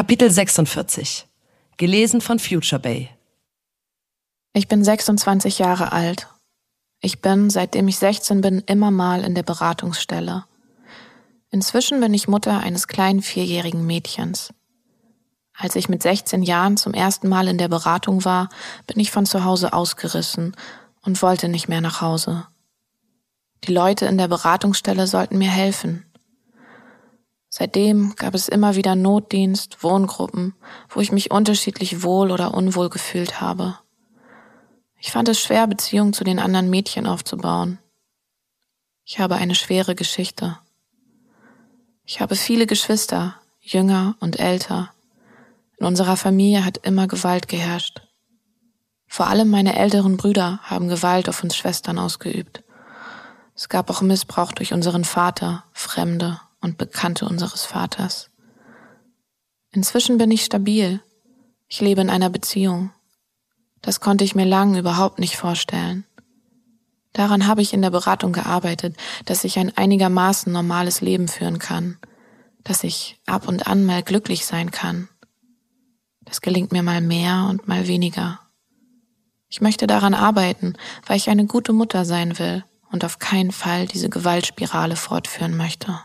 Kapitel 46. Gelesen von Future Bay. Ich bin 26 Jahre alt. Ich bin, seitdem ich 16 bin, immer mal in der Beratungsstelle. Inzwischen bin ich Mutter eines kleinen vierjährigen Mädchens. Als ich mit 16 Jahren zum ersten Mal in der Beratung war, bin ich von zu Hause ausgerissen und wollte nicht mehr nach Hause. Die Leute in der Beratungsstelle sollten mir helfen. Seitdem gab es immer wieder Notdienst, Wohngruppen, wo ich mich unterschiedlich wohl oder unwohl gefühlt habe. Ich fand es schwer, Beziehungen zu den anderen Mädchen aufzubauen. Ich habe eine schwere Geschichte. Ich habe viele Geschwister, jünger und älter. In unserer Familie hat immer Gewalt geherrscht. Vor allem meine älteren Brüder haben Gewalt auf uns Schwestern ausgeübt. Es gab auch Missbrauch durch unseren Vater, Fremde und Bekannte unseres Vaters. Inzwischen bin ich stabil. Ich lebe in einer Beziehung. Das konnte ich mir lang überhaupt nicht vorstellen. Daran habe ich in der Beratung gearbeitet, dass ich ein einigermaßen normales Leben führen kann, dass ich ab und an mal glücklich sein kann. Das gelingt mir mal mehr und mal weniger. Ich möchte daran arbeiten, weil ich eine gute Mutter sein will und auf keinen Fall diese Gewaltspirale fortführen möchte.